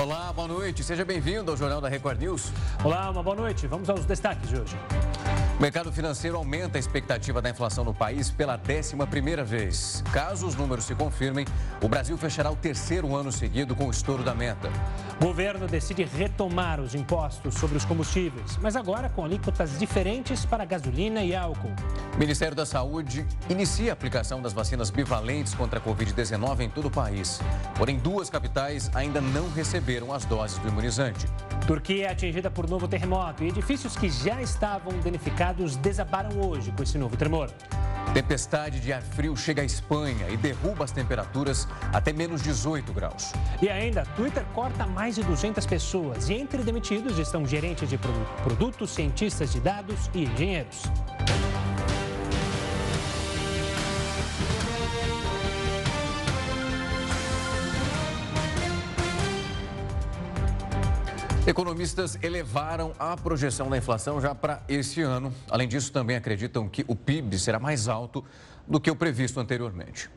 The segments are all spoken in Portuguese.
Olá, boa noite. Seja bem-vindo ao Jornal da Record News. Olá, uma boa noite. Vamos aos destaques de hoje. O mercado financeiro aumenta a expectativa da inflação no país pela 11 primeira vez. Caso os números se confirmem, o Brasil fechará o terceiro ano seguido com o estouro da meta. O governo decide retomar os impostos sobre os combustíveis, mas agora com alíquotas diferentes para gasolina e álcool. O Ministério da Saúde inicia a aplicação das vacinas bivalentes contra a Covid-19 em todo o país. Porém, duas capitais ainda não receberam as doses do imunizante. Turquia é atingida por novo terremoto e edifícios que já estavam danificados desabaram hoje com esse novo tremor. Tempestade de ar frio chega à Espanha e derruba as temperaturas até menos 18 graus. E ainda, Twitter corta mais de 200 pessoas e entre demitidos estão gerentes de produtos, cientistas de dados e engenheiros. Economistas elevaram a projeção da inflação já para esse ano. Além disso, também acreditam que o PIB será mais alto do que o previsto anteriormente.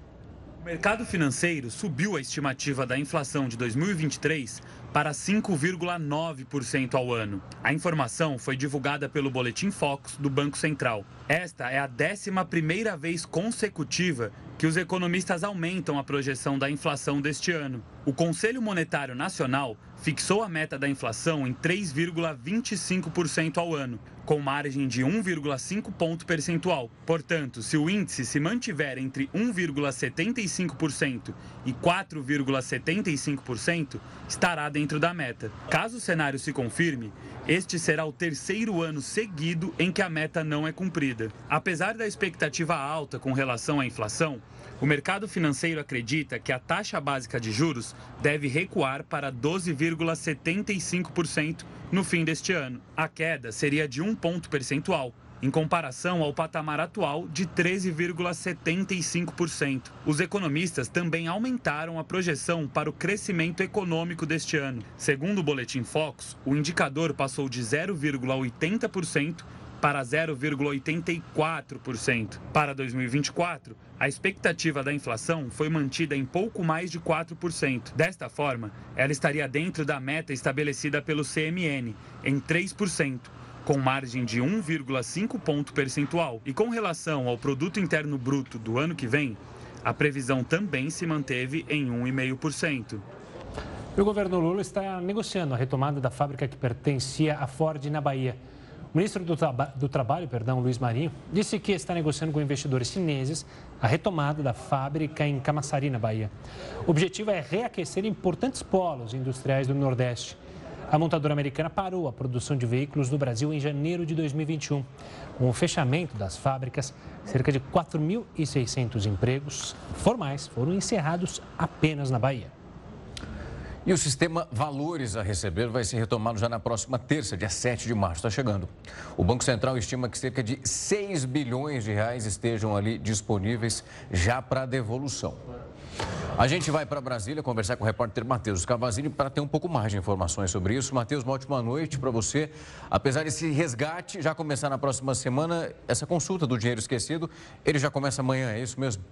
O mercado financeiro subiu a estimativa da inflação de 2023 para 5,9% ao ano. A informação foi divulgada pelo Boletim Focus do Banco Central. Esta é a 11 primeira vez consecutiva que os economistas aumentam a projeção da inflação deste ano. O Conselho Monetário Nacional fixou a meta da inflação em 3,25% ao ano, com margem de 1,5 ponto percentual. Portanto, se o índice se mantiver entre 1,75% e 4,75%, estará dentro da meta. Caso o cenário se confirme, este será o terceiro ano seguido em que a meta não é cumprida. Apesar da expectativa alta com relação à inflação, o mercado financeiro acredita que a taxa básica de juros deve recuar para 12,75% no fim deste ano. A queda seria de um ponto percentual, em comparação ao patamar atual de 13,75%. Os economistas também aumentaram a projeção para o crescimento econômico deste ano. Segundo o Boletim Focus, o indicador passou de 0,80% para 0,84%. Para 2024, a expectativa da inflação foi mantida em pouco mais de 4%. Desta forma, ela estaria dentro da meta estabelecida pelo CMN, em 3% com margem de 1,5 ponto percentual. E com relação ao produto interno bruto do ano que vem, a previsão também se manteve em 1,5%. O governo Lula está negociando a retomada da fábrica que pertencia à Ford na Bahia. O ministro do, Traba do Trabalho, perdão, Luiz Marinho, disse que está negociando com investidores chineses a retomada da fábrica em Camaçari, na Bahia. O objetivo é reaquecer importantes polos industriais do Nordeste. A montadora americana parou a produção de veículos no Brasil em janeiro de 2021. Com o fechamento das fábricas, cerca de 4.600 empregos formais foram encerrados apenas na Bahia. E o sistema Valores a Receber vai ser retomado já na próxima terça, dia 7 de março. Está chegando. O Banco Central estima que cerca de 6 bilhões de reais estejam ali disponíveis já para devolução. A gente vai para Brasília conversar com o repórter Matheus Cavazini para ter um pouco mais de informações sobre isso. Matheus, uma ótima noite para você. Apesar desse resgate já começar na próxima semana, essa consulta do dinheiro esquecido, ele já começa amanhã, é isso mesmo?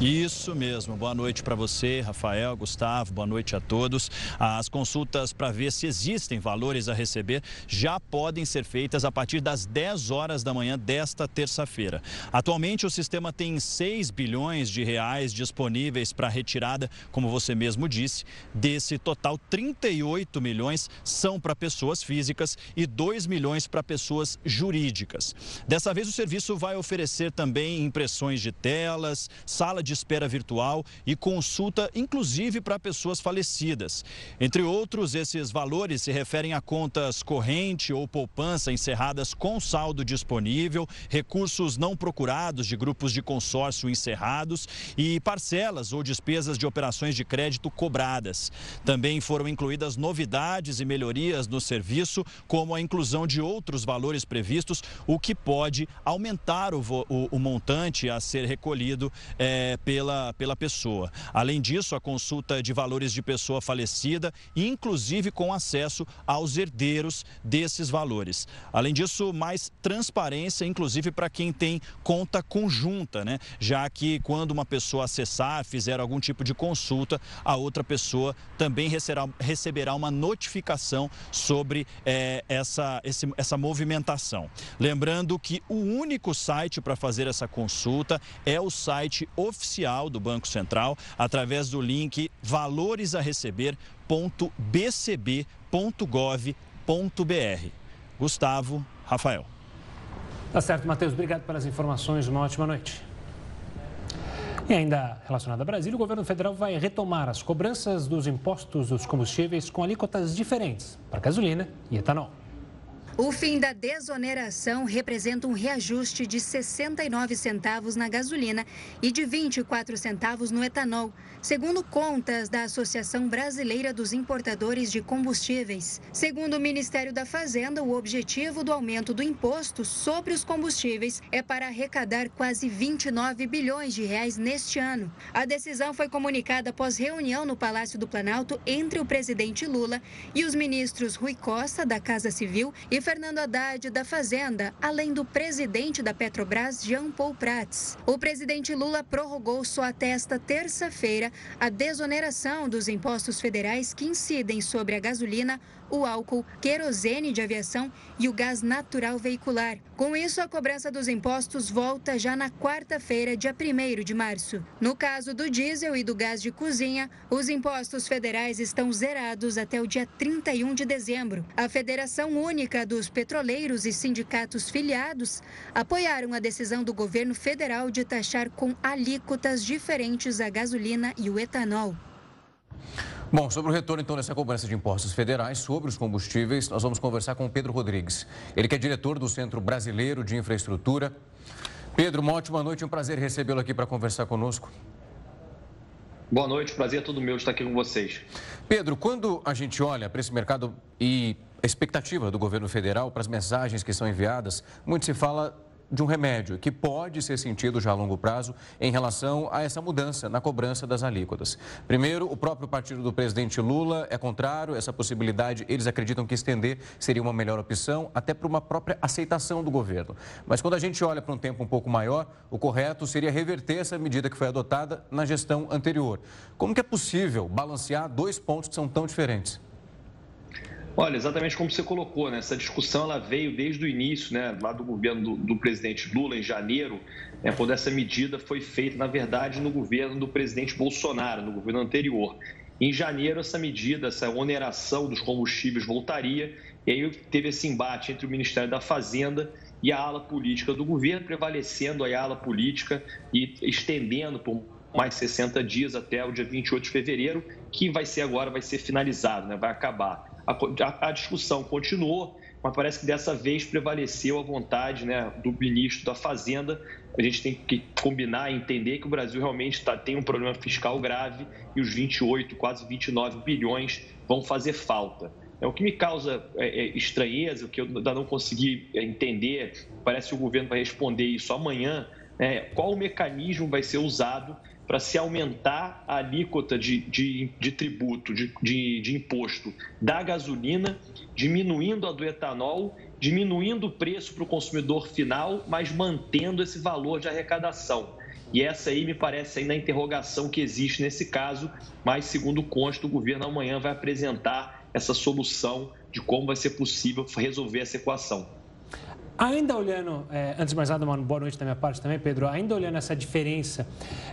Isso mesmo. Boa noite para você, Rafael, Gustavo. Boa noite a todos. As consultas para ver se existem valores a receber já podem ser feitas a partir das 10 horas da manhã desta terça-feira. Atualmente o sistema tem 6 bilhões de reais disponíveis para retirada, como você mesmo disse. Desse total, 38 milhões são para pessoas físicas e 2 milhões para pessoas jurídicas. Dessa vez o serviço vai oferecer também impressões de telas, sala de de espera virtual e consulta, inclusive para pessoas falecidas. Entre outros, esses valores se referem a contas corrente ou poupança encerradas com saldo disponível, recursos não procurados de grupos de consórcio encerrados e parcelas ou despesas de operações de crédito cobradas. Também foram incluídas novidades e melhorias no serviço, como a inclusão de outros valores previstos, o que pode aumentar o, o, o montante a ser recolhido é, pela, pela pessoa. Além disso, a consulta de valores de pessoa falecida, inclusive com acesso aos herdeiros desses valores. Além disso, mais transparência, inclusive para quem tem conta conjunta, né? Já que quando uma pessoa acessar, fizer algum tipo de consulta, a outra pessoa também receberá, receberá uma notificação sobre é, essa, esse, essa movimentação. Lembrando que o único site para fazer essa consulta é o site oficial do Banco Central, através do link valoresareceber.bcb.gov.br. Gustavo, Rafael. Tá certo, Matheus. Obrigado pelas informações. Uma ótima noite. E ainda relacionado a Brasília, o governo federal vai retomar as cobranças dos impostos dos combustíveis com alíquotas diferentes para gasolina e etanol. O fim da desoneração representa um reajuste de 69 centavos na gasolina e de 24 centavos no etanol, segundo contas da Associação Brasileira dos Importadores de Combustíveis. Segundo o Ministério da Fazenda, o objetivo do aumento do imposto sobre os combustíveis é para arrecadar quase 29 bilhões de reais neste ano. A decisão foi comunicada após reunião no Palácio do Planalto entre o presidente Lula e os ministros Rui Costa, da Casa Civil, e Fernando Haddad da Fazenda, além do presidente da Petrobras, Jean Paul Prats. O presidente Lula prorrogou só até esta terça-feira a desoneração dos impostos federais que incidem sobre a gasolina, o álcool, querosene de aviação e o gás natural veicular. Com isso, a cobrança dos impostos volta já na quarta-feira, dia 1 de março. No caso do diesel e do gás de cozinha, os impostos federais estão zerados até o dia 31 de dezembro. A Federação Única dos Petroleiros e sindicatos filiados apoiaram a decisão do governo federal de taxar com alíquotas diferentes a gasolina e o etanol. Bom, sobre o retorno então dessa cobrança de impostos federais sobre os combustíveis, nós vamos conversar com o Pedro Rodrigues. Ele que é diretor do Centro Brasileiro de Infraestrutura. Pedro, uma ótima noite, um prazer recebê-lo aqui para conversar conosco. Boa noite, prazer é todo meu estar aqui com vocês. Pedro, quando a gente olha para esse mercado e a expectativa do governo federal para as mensagens que são enviadas, muito se fala de um remédio que pode ser sentido já a longo prazo em relação a essa mudança na cobrança das alíquotas. Primeiro, o próprio partido do presidente Lula é contrário a essa possibilidade. Eles acreditam que estender seria uma melhor opção, até para uma própria aceitação do governo. Mas quando a gente olha para um tempo um pouco maior, o correto seria reverter essa medida que foi adotada na gestão anterior. Como que é possível balancear dois pontos que são tão diferentes? Olha, exatamente como você colocou, né? essa discussão ela veio desde o início, né, lá do governo do, do presidente Lula, em janeiro, né, quando essa medida foi feita, na verdade, no governo do presidente Bolsonaro, no governo anterior. Em janeiro, essa medida, essa oneração dos combustíveis voltaria, e aí teve esse embate entre o Ministério da Fazenda e a ala política do governo, prevalecendo a ala política e estendendo por mais 60 dias até o dia 28 de fevereiro, que vai ser agora, vai ser finalizado, né, vai acabar a, a discussão continuou, mas parece que dessa vez prevaleceu a vontade né, do ministro da Fazenda. A gente tem que combinar e entender que o Brasil realmente tá, tem um problema fiscal grave e os 28, quase 29 bilhões vão fazer falta. É, o que me causa é, é, estranheza, o que eu ainda não consegui é, entender, parece que o governo vai responder isso amanhã, é, qual o mecanismo vai ser usado para se aumentar a alíquota de, de, de tributo, de, de, de imposto da gasolina, diminuindo a do etanol, diminuindo o preço para o consumidor final, mas mantendo esse valor de arrecadação. E essa aí me parece ainda a interrogação que existe nesse caso, mas segundo consta, o governo amanhã vai apresentar essa solução de como vai ser possível resolver essa equação. Ainda olhando, é, antes de mais nada, mano, boa noite da minha parte também, Pedro. Ainda olhando essa diferença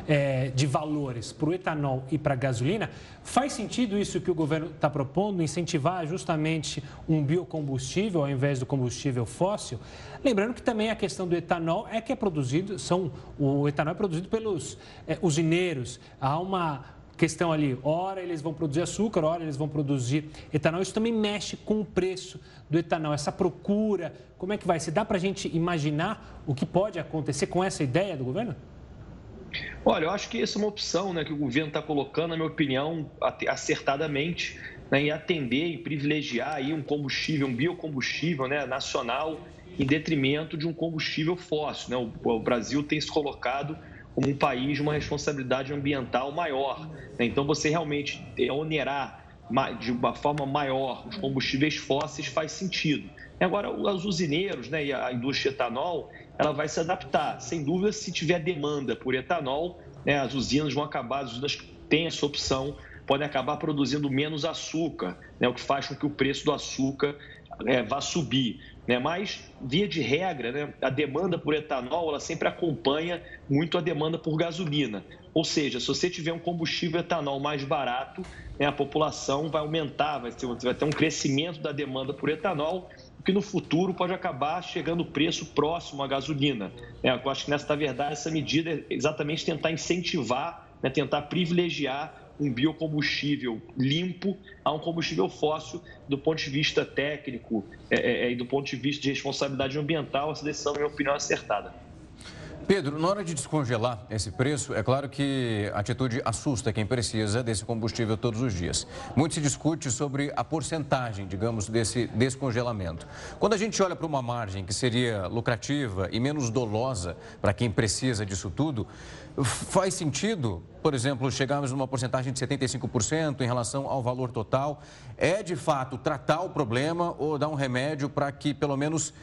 é, de valores para o etanol e para a gasolina, faz sentido isso que o governo está propondo, incentivar justamente um biocombustível ao invés do combustível fóssil? Lembrando que também a questão do etanol é que é produzido, são, o etanol é produzido pelos é, usineiros. Há uma questão ali, ora eles vão produzir açúcar, ora eles vão produzir etanol. Isso também mexe com o preço do etanol, essa procura. Como é que vai? Se dá para a gente imaginar o que pode acontecer com essa ideia do governo? Olha, eu acho que essa é uma opção né, que o governo está colocando, na minha opinião, acertadamente, né, em atender e privilegiar aí um combustível, um biocombustível né, nacional, em detrimento de um combustível fóssil. Né? O, o Brasil tem se colocado como um país uma responsabilidade ambiental maior. Né? Então, você realmente onerar de uma forma maior os combustíveis fósseis faz sentido. Agora, os usineiros né, e a indústria etanol, ela vai se adaptar. Sem dúvida, se tiver demanda por etanol, né, as usinas vão acabar, as usinas que têm essa opção, podem acabar produzindo menos açúcar, né, o que faz com que o preço do açúcar é, vá subir. Né? Mas, via de regra, né, a demanda por etanol ela sempre acompanha muito a demanda por gasolina. Ou seja, se você tiver um combustível etanol mais barato, né, a população vai aumentar, vai ter, vai ter um crescimento da demanda por etanol, que no futuro pode acabar chegando o preço próximo à gasolina. É, eu acho que, nessa verdade, essa medida é exatamente tentar incentivar, né, tentar privilegiar um biocombustível limpo a um combustível fóssil do ponto de vista técnico é, é, é, e do ponto de vista de responsabilidade ambiental, essa decisão, na minha opinião, é acertada. Pedro, na hora de descongelar esse preço, é claro que a atitude assusta quem precisa desse combustível todos os dias. Muito se discute sobre a porcentagem, digamos, desse descongelamento. Quando a gente olha para uma margem que seria lucrativa e menos dolosa para quem precisa disso tudo, faz sentido, por exemplo, chegarmos numa porcentagem de 75% em relação ao valor total? É de fato tratar o problema ou dar um remédio para que pelo menos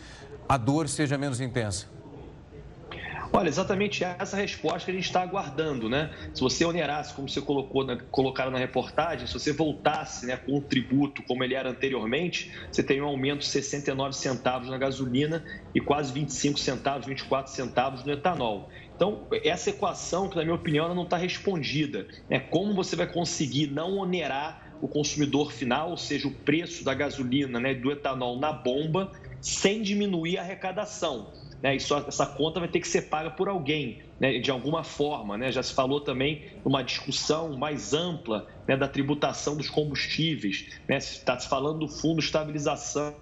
a dor seja menos intensa? Olha, exatamente essa resposta que a gente está aguardando, né? Se você onerasse, como você colocou na, colocaram na reportagem, se você voltasse né, com o tributo como ele era anteriormente, você tem um aumento de 69 centavos na gasolina e quase 25 centavos, 24 centavos no etanol. Então, essa equação, que na minha opinião, ela não está respondida. É como você vai conseguir não onerar o consumidor final, ou seja, o preço da gasolina, né, do etanol na bomba, sem diminuir a arrecadação né, isso, essa conta vai ter que ser paga por alguém, né, de alguma forma. Né? Já se falou também uma discussão mais ampla né, da tributação dos combustíveis, né? está se falando do fundo de estabilização,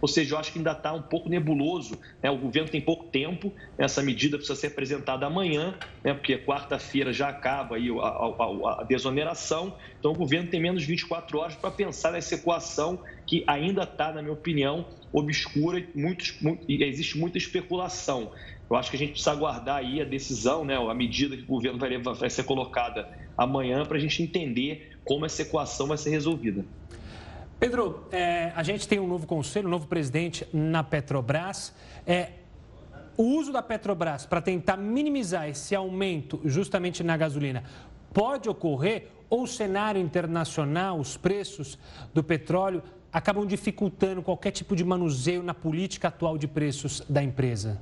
ou seja, eu acho que ainda está um pouco nebuloso. Né? O governo tem pouco tempo, essa medida precisa ser apresentada amanhã, né? porque quarta-feira já acaba aí a, a, a desoneração, então o governo tem menos de 24 horas para pensar nessa equação que ainda está, na minha opinião, obscura e, muitos, muito, existe muita especulação. Eu acho que a gente precisa aguardar aí a decisão, né, a medida que o governo vai, levar, vai ser colocada amanhã para a gente entender como essa equação vai ser resolvida. Pedro, é, a gente tem um novo conselho, um novo presidente na Petrobras. É, o uso da Petrobras para tentar minimizar esse aumento justamente na gasolina pode ocorrer ou o cenário internacional, os preços do petróleo acabam dificultando qualquer tipo de manuseio na política atual de preços da empresa?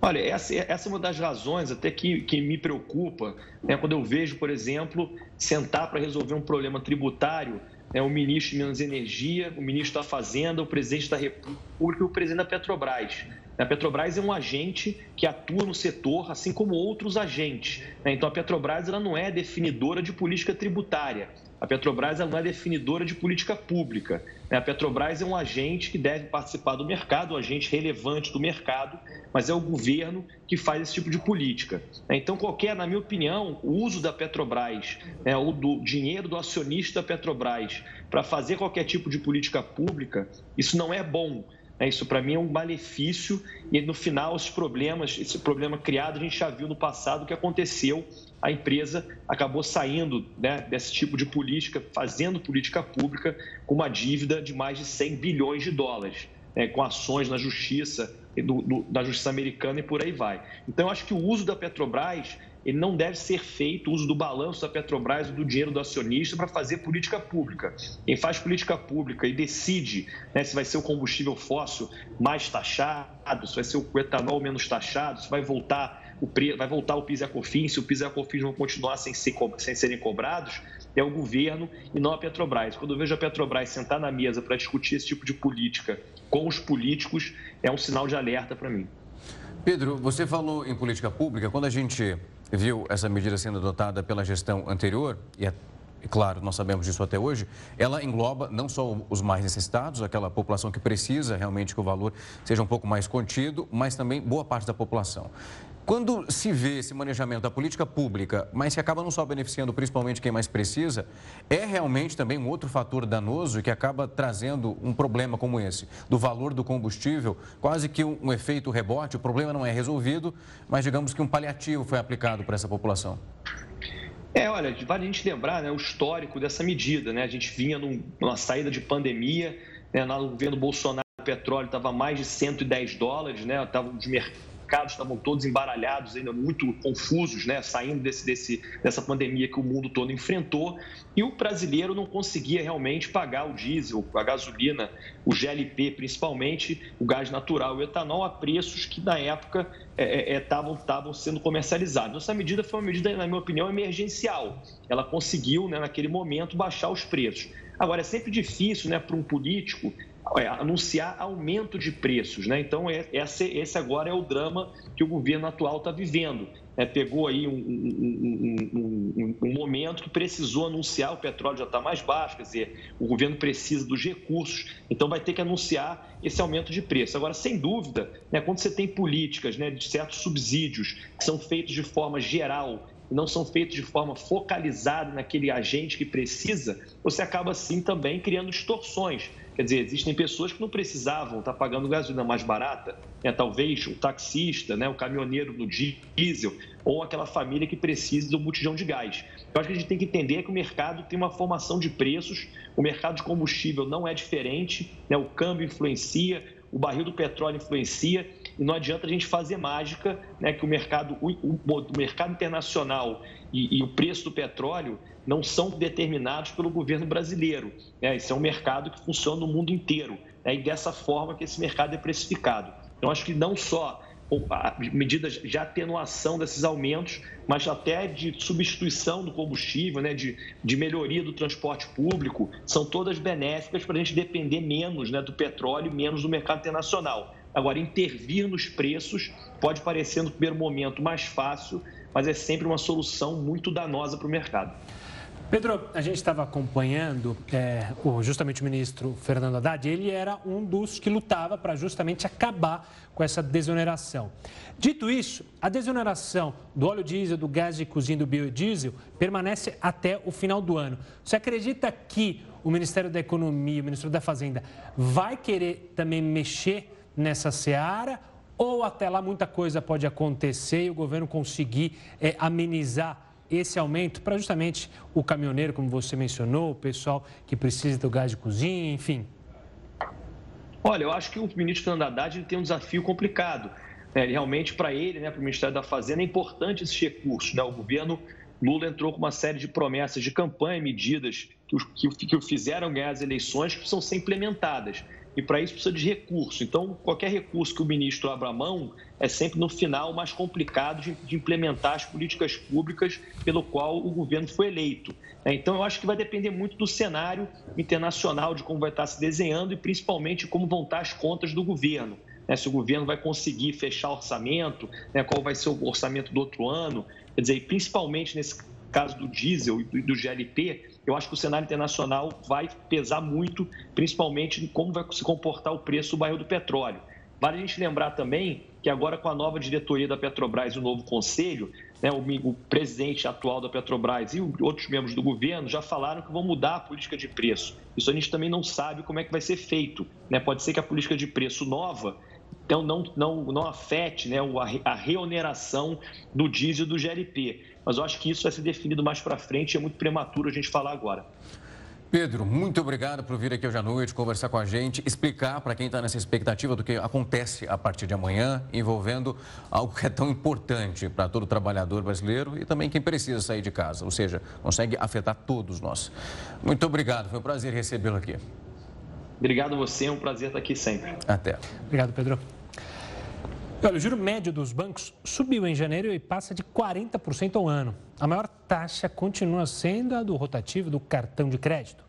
Olha, essa, essa é uma das razões até que, que me preocupa, né, quando eu vejo, por exemplo, sentar para resolver um problema tributário né, o ministro de Minas e Energia, o ministro da Fazenda, o presidente da República e o presidente da Petrobras. A Petrobras é um agente que atua no setor, assim como outros agentes. Né. Então, a Petrobras ela não é definidora de política tributária. A Petrobras não é definidora de política pública. Né? A Petrobras é um agente que deve participar do mercado, um agente relevante do mercado, mas é o governo que faz esse tipo de política. Né? Então, qualquer, na minha opinião, o uso da Petrobras, né, o do dinheiro do acionista da Petrobras para fazer qualquer tipo de política pública, isso não é bom. Isso, para mim, é um malefício e, no final, esses problemas, esse problema criado, a gente já viu no passado o que aconteceu a empresa acabou saindo né, desse tipo de política, fazendo política pública com uma dívida de mais de 100 bilhões de dólares, né, com ações na justiça, do, da justiça americana e por aí vai. Então, eu acho que o uso da Petrobras ele não deve ser feito uso do balanço da Petrobras ou do dinheiro do acionista para fazer política pública. Quem faz política pública e decide né, se vai ser o combustível fóssil mais taxado, se vai ser o etanol menos taxado, se vai voltar o vai voltar o PIS e a COFINS, se o PIS e a COFINS vão continuar sem, ser sem serem cobrados, é o governo e não a Petrobras. Quando eu vejo a Petrobras sentar na mesa para discutir esse tipo de política com os políticos, é um sinal de alerta para mim. Pedro, você falou em política pública. Quando a gente viu essa medida sendo adotada pela gestão anterior, e é claro, nós sabemos disso até hoje, ela engloba não só os mais necessitados, aquela população que precisa realmente que o valor seja um pouco mais contido, mas também boa parte da população. Quando se vê esse manejamento da política pública, mas que acaba não só beneficiando principalmente quem mais precisa, é realmente também um outro fator danoso que acaba trazendo um problema como esse, do valor do combustível, quase que um, um efeito rebote. O problema não é resolvido, mas digamos que um paliativo foi aplicado para essa população. É, olha, vale a gente lembrar né, o histórico dessa medida. Né? A gente vinha num, numa saída de pandemia, né, no governo Bolsonaro o petróleo estava mais de 110 dólares, né? Tava, os mercados estavam todos embaralhados, ainda muito confusos, né? Saindo desse, desse, dessa pandemia que o mundo todo enfrentou. E o brasileiro não conseguia realmente pagar o diesel, a gasolina, o GLP, principalmente o gás natural e o etanol, a preços que na época estavam é, é, é sendo comercializados. Essa medida foi uma medida, na minha opinião, emergencial. Ela conseguiu, né, naquele momento, baixar os preços. Agora, é sempre difícil né, para um político é, anunciar aumento de preços. Né? Então, é, esse, esse agora é o drama que o governo atual está vivendo. É, pegou aí um, um, um, um, momento que precisou anunciar, o petróleo já está mais baixo, quer dizer, o governo precisa dos recursos, então vai ter que anunciar esse aumento de preço. Agora, sem dúvida, né, quando você tem políticas né, de certos subsídios que são feitos de forma geral não são feitos de forma focalizada naquele agente que precisa, você acaba assim também criando distorções. Quer dizer, existem pessoas que não precisavam estar pagando gasolina mais barata, né? talvez o taxista, né? o caminhoneiro do diesel, ou aquela família que precisa do botijão de gás. Eu acho que a gente tem que entender que o mercado tem uma formação de preços, o mercado de combustível não é diferente, né? o câmbio influencia, o barril do petróleo influencia, e não adianta a gente fazer mágica, né, que o mercado, o, o mercado internacional e, e, o preço do petróleo não são determinados pelo governo brasileiro. Né? Esse é um mercado que funciona no mundo inteiro, né? e dessa forma que esse mercado é precificado. Então, acho que não só medidas de atenuação desses aumentos, mas até de substituição do combustível, né, de, de melhoria do transporte público, são todas benéficas para a gente depender menos né, do petróleo e menos do mercado internacional. Agora, intervir nos preços pode parecer no primeiro momento mais fácil, mas é sempre uma solução muito danosa para o mercado. Pedro, a gente estava acompanhando é, o, justamente o ministro Fernando Haddad, ele era um dos que lutava para justamente acabar com essa desoneração. Dito isso, a desoneração do óleo diesel, do gás de cozinha e do biodiesel permanece até o final do ano. Você acredita que o Ministério da Economia, o Ministério da Fazenda, vai querer também mexer nessa seara? Ou até lá muita coisa pode acontecer e o governo conseguir é, amenizar esse aumento para justamente o caminhoneiro, como você mencionou, o pessoal que precisa do gás de cozinha, enfim? Olha, eu acho que o ministro Fernando Haddad ele tem um desafio complicado. Né? Realmente, para ele, né, para o Ministério da Fazenda, é importante esse recurso. Né? O governo Lula entrou com uma série de promessas de campanha, medidas que que, que o fizeram ganhar as eleições, que precisam ser implementadas e para isso precisa de recurso. Então, qualquer recurso que o ministro abra mão é sempre no final mais complicado de, de implementar as políticas públicas pelo qual o governo foi eleito. Né? Então, eu acho que vai depender muito do cenário internacional, de como vai estar se desenhando e principalmente como vão estar as contas do governo. Né? Se o governo vai conseguir fechar orçamento, né? qual vai ser o orçamento do outro ano. Quer dizer, principalmente nesse caso do diesel e do GLP, eu acho que o cenário internacional vai pesar muito, principalmente em como vai se comportar o preço do barril do petróleo. Vale a gente lembrar também que agora com a nova diretoria da Petrobras e o novo conselho, né, o, o, presidente atual da Petrobras e outros membros do governo já falaram que vão mudar a política de preço. Isso a gente também não sabe como é que vai ser feito. Né? Pode ser que a política de preço nova então não, não, não afete né, a reoneração do diesel do GLP. Mas eu acho que isso vai ser definido mais para frente e é muito prematuro a gente falar agora. Pedro, muito obrigado por vir aqui hoje à noite conversar com a gente, explicar para quem está nessa expectativa do que acontece a partir de amanhã, envolvendo algo que é tão importante para todo trabalhador brasileiro e também quem precisa sair de casa, ou seja, consegue afetar todos nós. Muito obrigado, foi um prazer recebê-lo aqui. Obrigado a você, é um prazer estar aqui sempre. Até. Obrigado, Pedro. Olha, o juro médio dos bancos subiu em janeiro e passa de 40% ao ano. A maior taxa continua sendo a do rotativo do cartão de crédito.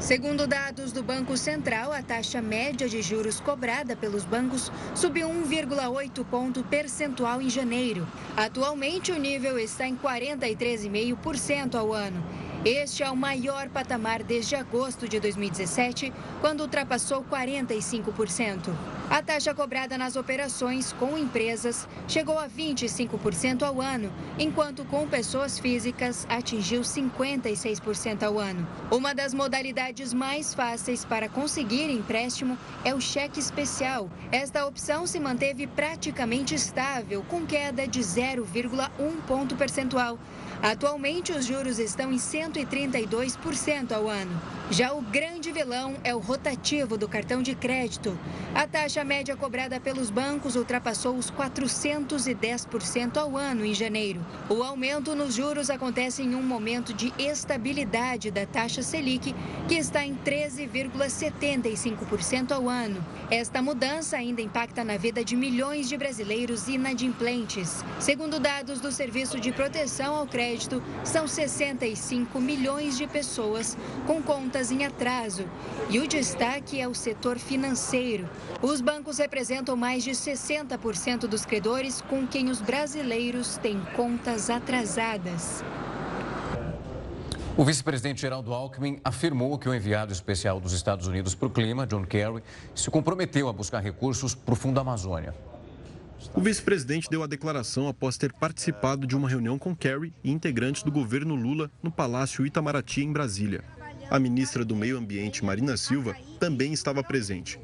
Segundo dados do Banco Central, a taxa média de juros cobrada pelos bancos subiu 1,8 ponto percentual em janeiro. Atualmente, o nível está em 43,5% ao ano Este é o maior patamar desde agosto de 2017, quando ultrapassou 45%. A taxa cobrada nas operações com empresas chegou a 25% ao ano, enquanto com pessoas físicas atingiu 56% ao ano. Uma das modalidades mais fáceis para conseguir empréstimo é o cheque especial. Esta opção se manteve praticamente estável, com queda de 0,1 ponto percentual. Atualmente, os juros estão em 132% ao ano. Já o grande vilão é o rotativo do cartão de crédito. A taxa média cobrada pelos bancos ultrapassou os 410% ao ano em janeiro. O aumento nos juros acontece em um momento de estabilidade da taxa Selic, que está em 13,75% ao ano. Esta mudança ainda impacta na vida de milhões de brasileiros inadimplentes. Segundo dados do Serviço de Proteção ao Crédito, crédito, são 65 milhões de pessoas com contas em atraso. E o destaque é o setor financeiro. Os bancos representam mais de 60% dos credores com quem os brasileiros têm contas atrasadas. O vice-presidente Geraldo Alckmin afirmou que o enviado especial dos Estados Unidos para o clima, John Kerry, se comprometeu a buscar recursos para o Fundo Amazônia. O vice-presidente deu a declaração após ter participado de uma reunião com Kerry e integrantes do governo Lula no Palácio Itamaraty, em Brasília. A ministra do Meio Ambiente, Marina Silva, também estava presente.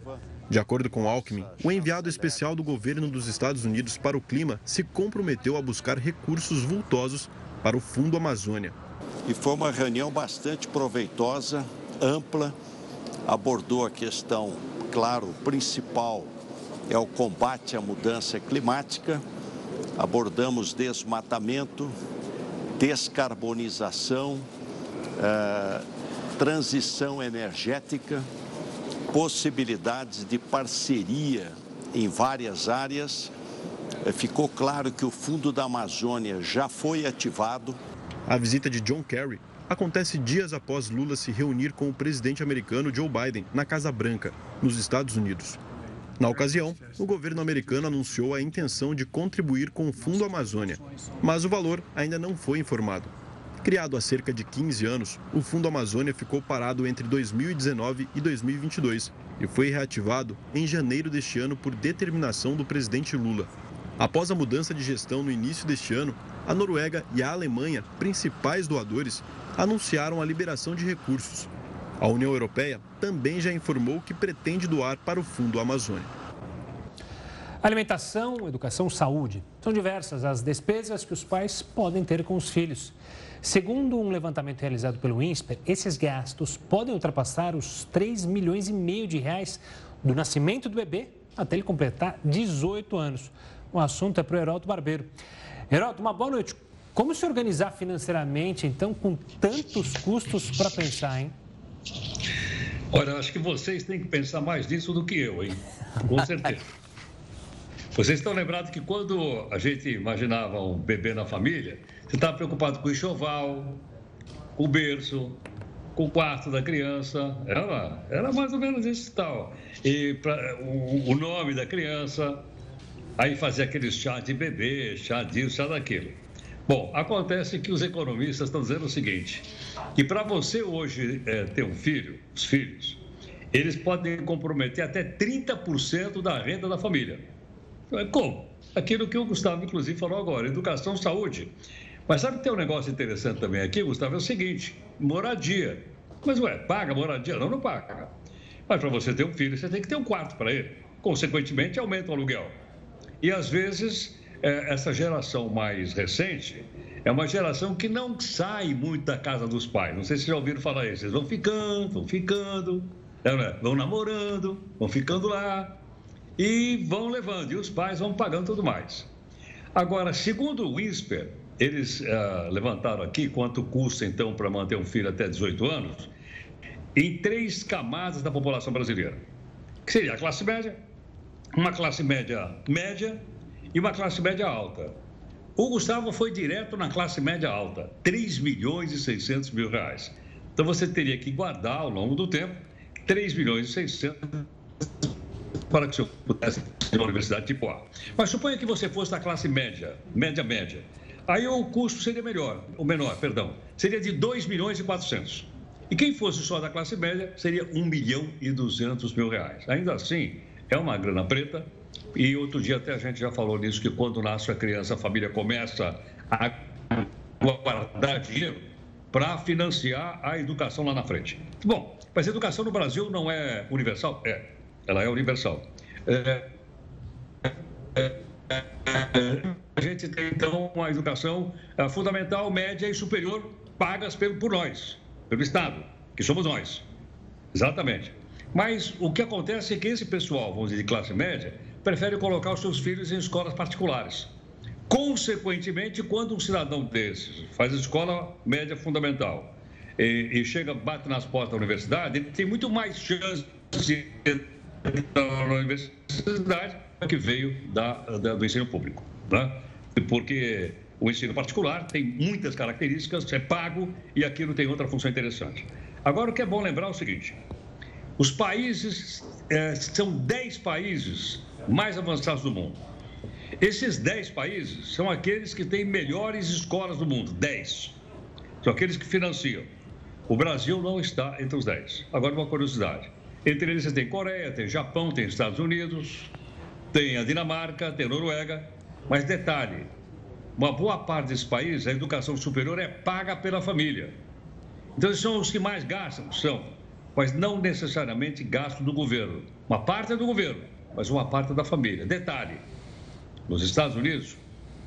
De acordo com Alckmin, o enviado especial do governo dos Estados Unidos para o clima se comprometeu a buscar recursos vultosos para o Fundo Amazônia. E foi uma reunião bastante proveitosa, ampla, abordou a questão, claro, principal é o combate à mudança climática. Abordamos desmatamento, descarbonização, eh, transição energética, possibilidades de parceria em várias áreas. Eh, ficou claro que o Fundo da Amazônia já foi ativado. A visita de John Kerry acontece dias após Lula se reunir com o presidente americano Joe Biden na Casa Branca, nos Estados Unidos. Na ocasião, o governo americano anunciou a intenção de contribuir com o Fundo Amazônia, mas o valor ainda não foi informado. Criado há cerca de 15 anos, o Fundo Amazônia ficou parado entre 2019 e 2022 e foi reativado em janeiro deste ano por determinação do presidente Lula. Após a mudança de gestão no início deste ano, a Noruega e a Alemanha, principais doadores, anunciaram a liberação de recursos. A União Europeia também já informou que pretende doar para o Fundo Amazônia. Alimentação, educação, saúde. São diversas as despesas que os pais podem ter com os filhos. Segundo um levantamento realizado pelo INSPER, esses gastos podem ultrapassar os 3 milhões e meio de reais do nascimento do bebê até ele completar 18 anos. O assunto é para o Heraldo Barbeiro. Heraldo, uma boa noite. Como se organizar financeiramente, então, com tantos custos para pensar, hein? Olha, acho que vocês têm que pensar mais nisso do que eu, hein? Com certeza. Vocês estão lembrados que quando a gente imaginava um bebê na família, você estava preocupado com o enxoval, com o berço, com o quarto da criança. Era, era mais ou menos isso e tal. E pra, o, o nome da criança. Aí fazia aquele chá de bebê, chá disso, chá daquilo. Bom, acontece que os economistas estão dizendo o seguinte: que para você hoje é, ter um filho, os filhos, eles podem comprometer até 30% da renda da família. É como? Aquilo que o Gustavo, inclusive, falou agora: educação, saúde. Mas sabe que tem um negócio interessante também aqui, Gustavo? É o seguinte: moradia. Mas, ué, paga moradia? Não, não paga. Mas para você ter um filho, você tem que ter um quarto para ele. Consequentemente, aumenta o aluguel. E às vezes é, essa geração mais recente é uma geração que não sai muito da casa dos pais. Não sei se já ouviram falar isso. Eles vão ficando, vão ficando, né? vão namorando, vão ficando lá e vão levando. E os pais vão pagando tudo mais. Agora, segundo o INSPER, eles uh, levantaram aqui quanto custa, então, para manter um filho até 18 anos, em três camadas da população brasileira. Que seria a classe média, uma classe média média e uma classe média alta. O Gustavo foi direto na classe média alta, 3 milhões e 600 mil reais. Então você teria que guardar ao longo do tempo 3 milhões e 600 para que o senhor pudesse ir na Universidade tipo A. Mas suponha que você fosse da classe média, média, média. Aí o custo seria melhor, o menor, perdão, seria de 2 milhões e 400. E quem fosse só da classe média, seria 1 milhão e 200 mil reais. Ainda assim, é uma grana preta. E outro dia até a gente já falou nisso, que quando nasce a criança, a família começa a guardar dinheiro para financiar a educação lá na frente. Bom, mas a educação no Brasil não é universal? É, ela é universal. É, é, é, a gente tem, então, uma educação é, fundamental, média e superior pagas por nós, pelo Estado, que somos nós. Exatamente. Mas o que acontece é que esse pessoal, vamos dizer, de classe média, prefere colocar os seus filhos em escolas particulares. Consequentemente, quando um cidadão desses faz escola média fundamental e, e chega, bate nas portas da universidade, ele tem muito mais chance de entrar na universidade que veio da, da, do ensino público. Né? Porque o ensino particular tem muitas características, é pago e aquilo tem outra função interessante. Agora, o que é bom lembrar é o seguinte: os países, é, são 10 países mais avançados do mundo. Esses 10 países são aqueles que têm melhores escolas do mundo, 10. São aqueles que financiam. O Brasil não está entre os 10. Agora, uma curiosidade. Entre eles, você tem Coreia, tem Japão, tem Estados Unidos, tem a Dinamarca, tem a Noruega. Mas detalhe, uma boa parte desses países, a educação superior é paga pela família. Então, eles são os que mais gastam, são, mas não necessariamente gasto do governo. Uma parte é do governo, mas uma parte da família. Detalhe, nos Estados Unidos,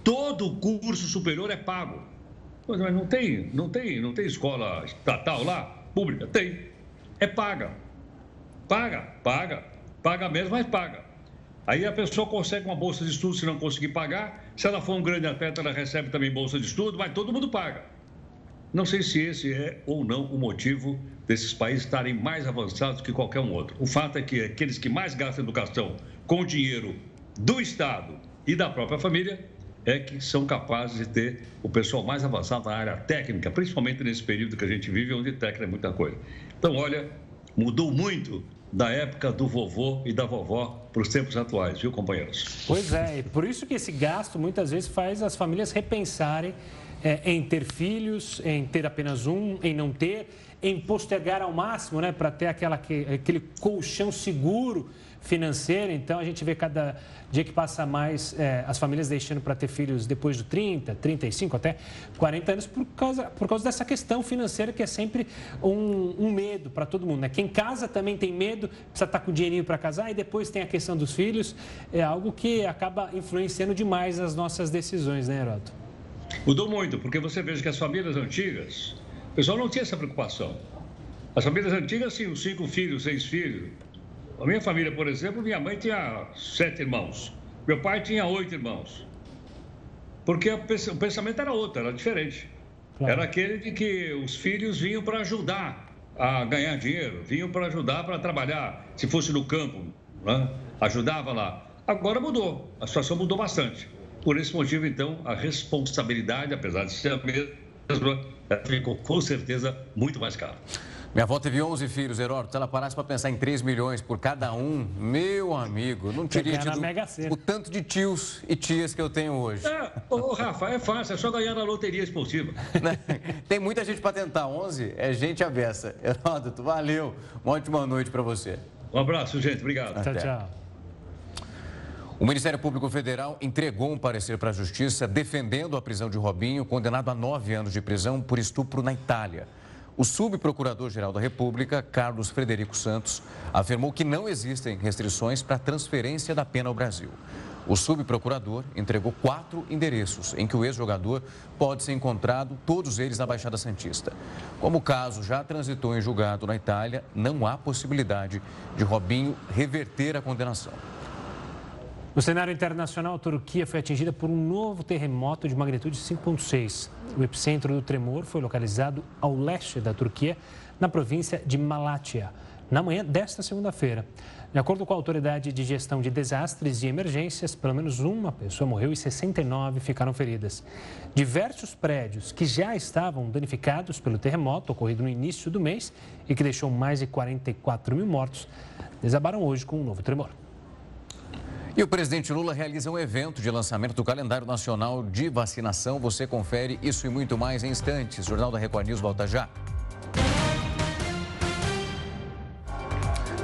todo curso superior é pago. Mas não tem, não tem, não tem escola estatal lá, pública? Tem. É paga. Paga, paga. Paga mesmo, mas paga. Aí a pessoa consegue uma bolsa de estudo se não conseguir pagar. Se ela for um grande atleta, ela recebe também bolsa de estudo, mas todo mundo paga. Não sei se esse é ou não o motivo desses países estarem mais avançados que qualquer um outro. O fato é que aqueles que mais gastam educação com dinheiro do Estado e da própria família é que são capazes de ter o pessoal mais avançado na área técnica, principalmente nesse período que a gente vive, onde técnica é muita coisa. Então, olha, mudou muito da época do vovô e da vovó para os tempos atuais, viu, companheiros? Pois é, e por isso que esse gasto muitas vezes faz as famílias repensarem é, em ter filhos, em ter apenas um, em não ter, em postergar ao máximo, né, para ter aquela, aquele colchão seguro financeiro. Então, a gente vê cada dia que passa mais é, as famílias deixando para ter filhos depois dos 30, 35, até 40 anos, por causa, por causa dessa questão financeira que é sempre um, um medo para todo mundo. Né? Quem casa também tem medo, precisa estar tá com dinheirinho para casar, e depois tem a questão dos filhos. É algo que acaba influenciando demais as nossas decisões, né, Heroto? Mudou muito, porque você veja que as famílias antigas, o pessoal não tinha essa preocupação. As famílias antigas tinham cinco filhos, seis filhos. A minha família, por exemplo, minha mãe tinha sete irmãos. Meu pai tinha oito irmãos. Porque o pensamento era outro, era diferente. Claro. Era aquele de que os filhos vinham para ajudar a ganhar dinheiro, vinham para ajudar para trabalhar, se fosse no campo, né? ajudava lá. Agora mudou, a situação mudou bastante. Por esse motivo, então, a responsabilidade, apesar de ser a mesma, ficou com certeza muito mais cara. Minha avó teve 11 filhos, Heródoto. Se ela parasse para pensar em 3 milhões por cada um, meu amigo, não teria tido o tanto de tios e tias que eu tenho hoje. É, ô, Rafa, é fácil, é só ganhar na loteria esportiva. Né? Tem muita gente para tentar. 11 é gente avessa. Heródoto, valeu. Uma ótima noite para você. Um abraço, gente. Obrigado. Até. Tchau, tchau. O Ministério Público Federal entregou um parecer para a Justiça defendendo a prisão de Robinho, condenado a nove anos de prisão por estupro na Itália. O subprocurador-geral da República, Carlos Frederico Santos, afirmou que não existem restrições para a transferência da pena ao Brasil. O subprocurador entregou quatro endereços em que o ex-jogador pode ser encontrado, todos eles na Baixada Santista. Como o caso já transitou em julgado na Itália, não há possibilidade de Robinho reverter a condenação. No cenário internacional, a Turquia foi atingida por um novo terremoto de magnitude 5.6. O epicentro do tremor foi localizado ao leste da Turquia, na província de Malatya, na manhã desta segunda-feira. De acordo com a Autoridade de Gestão de Desastres e Emergências, pelo menos uma pessoa morreu e 69 ficaram feridas. Diversos prédios que já estavam danificados pelo terremoto ocorrido no início do mês e que deixou mais de 44 mil mortos, desabaram hoje com um novo tremor. E o presidente Lula realiza um evento de lançamento do calendário nacional de vacinação. Você confere isso e muito mais em instantes. Jornal da Record News volta já.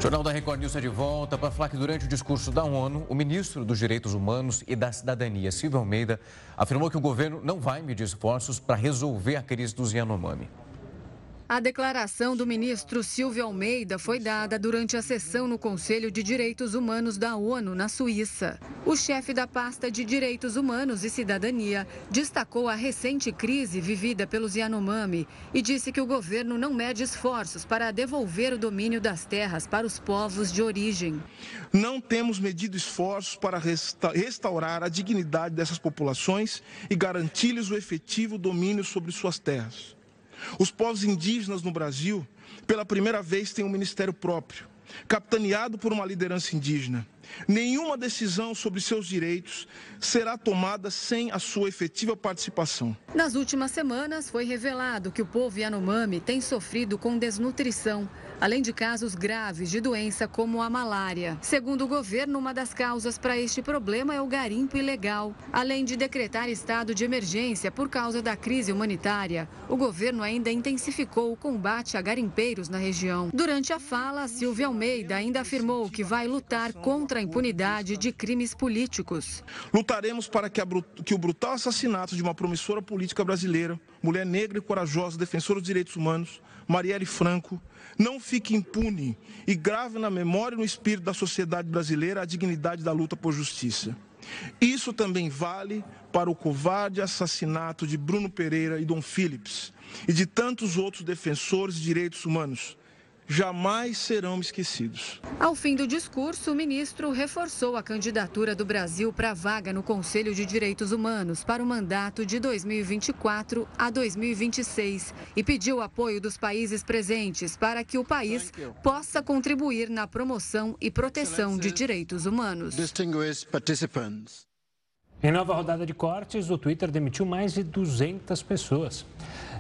Jornal da Record News está de volta para falar que durante o discurso da ONU, o ministro dos Direitos Humanos e da Cidadania, Silvio Almeida, afirmou que o governo não vai medir esforços para resolver a crise dos Yanomami. A declaração do ministro Silvio Almeida foi dada durante a sessão no Conselho de Direitos Humanos da ONU, na Suíça. O chefe da pasta de Direitos Humanos e Cidadania destacou a recente crise vivida pelos Yanomami e disse que o governo não mede esforços para devolver o domínio das terras para os povos de origem. Não temos medido esforços para restaurar a dignidade dessas populações e garantir-lhes o efetivo domínio sobre suas terras. Os povos indígenas no Brasil, pela primeira vez, têm um ministério próprio, capitaneado por uma liderança indígena. Nenhuma decisão sobre seus direitos será tomada sem a sua efetiva participação. Nas últimas semanas, foi revelado que o povo Yanomami tem sofrido com desnutrição além de casos graves de doença como a malária. Segundo o governo, uma das causas para este problema é o garimpo ilegal. Além de decretar estado de emergência por causa da crise humanitária, o governo ainda intensificou o combate a garimpeiros na região. Durante a fala, Silvia Almeida ainda afirmou que vai lutar contra a impunidade de crimes políticos. Lutaremos para que, que o brutal assassinato de uma promissora política brasileira, mulher negra e corajosa, defensora dos direitos humanos, Marielle Franco, não fique impune e grave na memória e no espírito da sociedade brasileira a dignidade da luta por justiça. Isso também vale para o covarde assassinato de Bruno Pereira e Dom Phillips e de tantos outros defensores de direitos humanos jamais serão esquecidos. Ao fim do discurso, o ministro reforçou a candidatura do Brasil para a vaga no Conselho de Direitos Humanos para o mandato de 2024 a 2026 e pediu apoio dos países presentes para que o país possa contribuir na promoção e proteção de direitos humanos. Em nova rodada de cortes, o Twitter demitiu mais de 200 pessoas.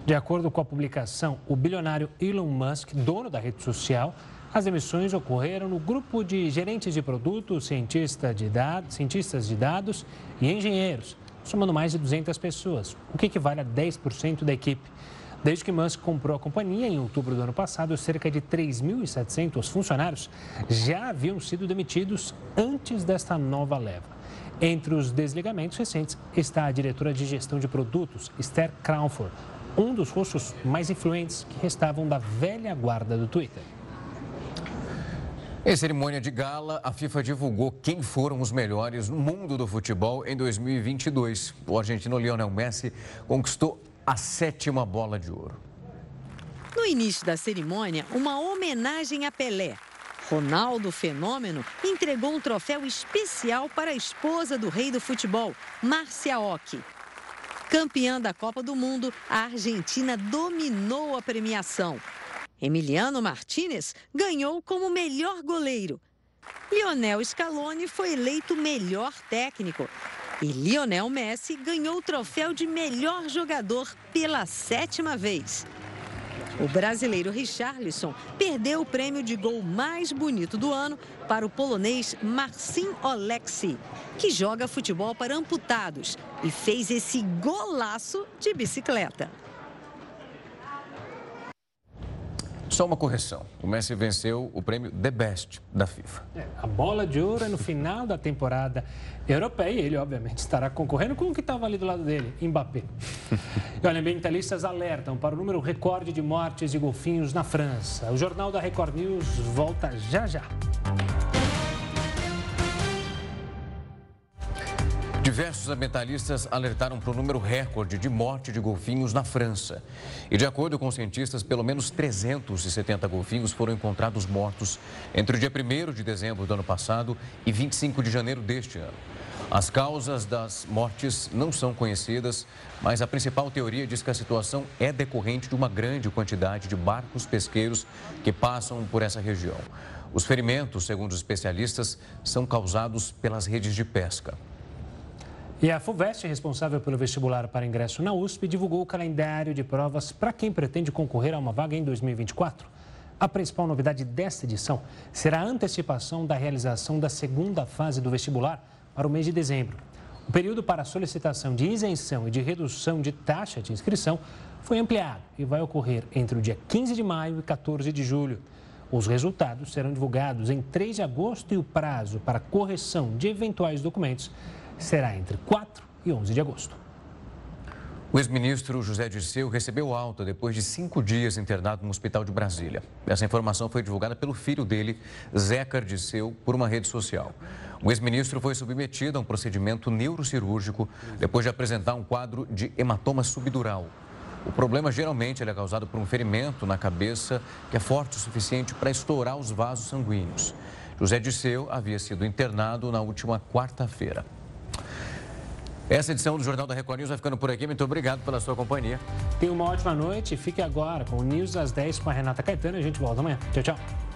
De acordo com a publicação, o bilionário Elon Musk, dono da rede social, as emissões ocorreram no grupo de gerentes de produtos, cientistas de dados, cientistas de dados e engenheiros, somando mais de 200 pessoas, o que equivale a 10% da equipe. Desde que Musk comprou a companhia em outubro do ano passado, cerca de 3.700 funcionários já haviam sido demitidos antes desta nova leva. Entre os desligamentos recentes está a diretora de gestão de produtos, Esther Crawford, um dos rostos mais influentes que restavam da velha guarda do Twitter. Em cerimônia de gala, a FIFA divulgou quem foram os melhores no mundo do futebol em 2022. O argentino Lionel Messi conquistou a sétima bola de ouro. No início da cerimônia, uma homenagem a Pelé. Ronaldo Fenômeno entregou um troféu especial para a esposa do rei do futebol, Márcia Ock. Campeã da Copa do Mundo, a Argentina dominou a premiação. Emiliano Martinez ganhou como melhor goleiro. Lionel Scaloni foi eleito melhor técnico. E Lionel Messi ganhou o troféu de melhor jogador pela sétima vez. O brasileiro Richarlison perdeu o prêmio de gol mais bonito do ano para o polonês Marcin Oleksi, que joga futebol para amputados e fez esse golaço de bicicleta. Só uma correção. O Messi venceu o prêmio The Best da FIFA. É, a bola de ouro é no final da temporada europeia e ele, obviamente, estará concorrendo com o que estava ali do lado dele, Mbappé. e olha, ambientalistas alertam para o número recorde de mortes de golfinhos na França. O Jornal da Record News volta já já. Diversos ambientalistas alertaram para o número recorde de morte de golfinhos na França. E de acordo com cientistas, pelo menos 370 golfinhos foram encontrados mortos entre o dia 1 de dezembro do ano passado e 25 de janeiro deste ano. As causas das mortes não são conhecidas, mas a principal teoria diz que a situação é decorrente de uma grande quantidade de barcos pesqueiros que passam por essa região. Os ferimentos, segundo os especialistas, são causados pelas redes de pesca. E a FUVEST, responsável pelo vestibular para ingresso na USP, divulgou o calendário de provas para quem pretende concorrer a uma vaga em 2024. A principal novidade desta edição será a antecipação da realização da segunda fase do vestibular para o mês de dezembro. O período para solicitação de isenção e de redução de taxa de inscrição foi ampliado e vai ocorrer entre o dia 15 de maio e 14 de julho. Os resultados serão divulgados em 3 de agosto e o prazo para correção de eventuais documentos será entre 4 e 11 de agosto. O ex-ministro José Dirceu recebeu alta depois de cinco dias internado no hospital de Brasília. Essa informação foi divulgada pelo filho dele, Zeca Dirceu, por uma rede social. O ex-ministro foi submetido a um procedimento neurocirúrgico depois de apresentar um quadro de hematoma subdural. O problema geralmente é causado por um ferimento na cabeça que é forte o suficiente para estourar os vasos sanguíneos. José Dirceu havia sido internado na última quarta-feira. Essa edição do Jornal da Record News vai ficando por aqui. Muito obrigado pela sua companhia. Tenha uma ótima noite. Fique agora com o News às 10 com a Renata Caetano. A gente volta amanhã. Tchau, tchau.